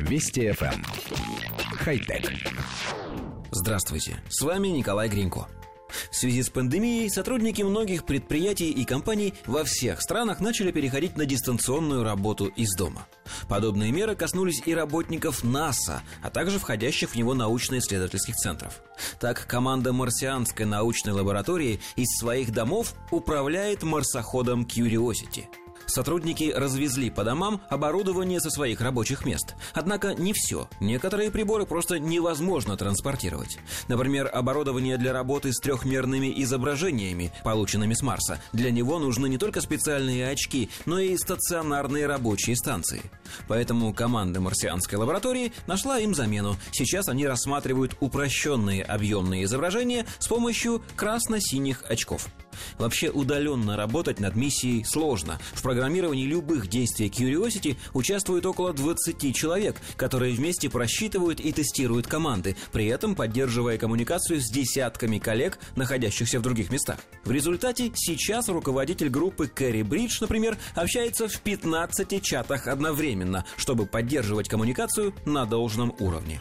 Вести FM. Эм. Хай-тек. Здравствуйте, с вами Николай Гринько. В связи с пандемией сотрудники многих предприятий и компаний во всех странах начали переходить на дистанционную работу из дома. Подобные меры коснулись и работников НАСА, а также входящих в него научно-исследовательских центров. Так, команда марсианской научной лаборатории из своих домов управляет марсоходом Curiosity – Сотрудники развезли по домам оборудование со своих рабочих мест. Однако не все. Некоторые приборы просто невозможно транспортировать. Например, оборудование для работы с трехмерными изображениями, полученными с Марса. Для него нужны не только специальные очки, но и стационарные рабочие станции. Поэтому команда марсианской лаборатории нашла им замену. Сейчас они рассматривают упрощенные объемные изображения с помощью красно-синих очков. Вообще удаленно работать над миссией сложно. В программировании любых действий Curiosity участвует около 20 человек, которые вместе просчитывают и тестируют команды, при этом поддерживая коммуникацию с десятками коллег, находящихся в других местах. В результате сейчас руководитель группы Кэрри Бридж, например, общается в 15 чатах одновременно, чтобы поддерживать коммуникацию на должном уровне.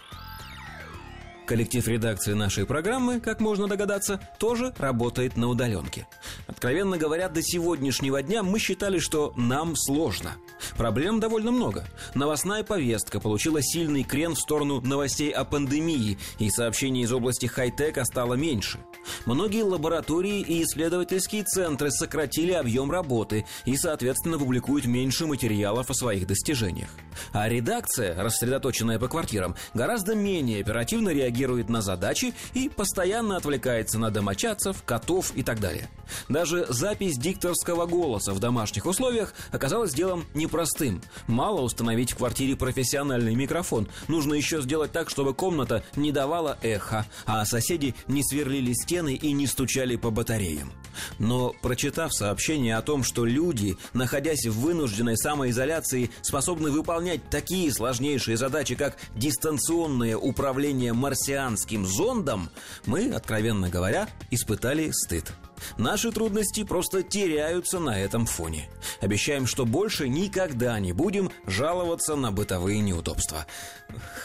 Коллектив редакции нашей программы, как можно догадаться, тоже работает на удаленке. Откровенно говоря, до сегодняшнего дня мы считали, что нам сложно. Проблем довольно много. Новостная повестка получила сильный крен в сторону новостей о пандемии, и сообщений из области хай-тека стало меньше. Многие лаборатории и исследовательские центры сократили объем работы и, соответственно, публикуют меньше материалов о своих достижениях. А редакция, рассредоточенная по квартирам, гораздо менее оперативно реагирует на задачи и постоянно отвлекается на домочадцев, котов и так далее. Даже запись дикторского голоса в домашних условиях оказалась делом непростым. Мало установить в квартире профессиональный микрофон. Нужно еще сделать так, чтобы комната не давала эхо, а соседи не сверлили стены и не стучали по батареям. Но, прочитав сообщение о том, что люди, находясь в вынужденной самоизоляции, способны выполнять такие сложнейшие задачи, как дистанционное управление марсианским зондом, мы, откровенно говоря, испытали стыд. Наши трудности просто теряются на этом фоне. Обещаем, что больше никогда не будем жаловаться на бытовые неудобства.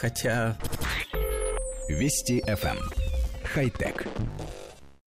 Хотя... Вести FM. Эм. Хай-тек.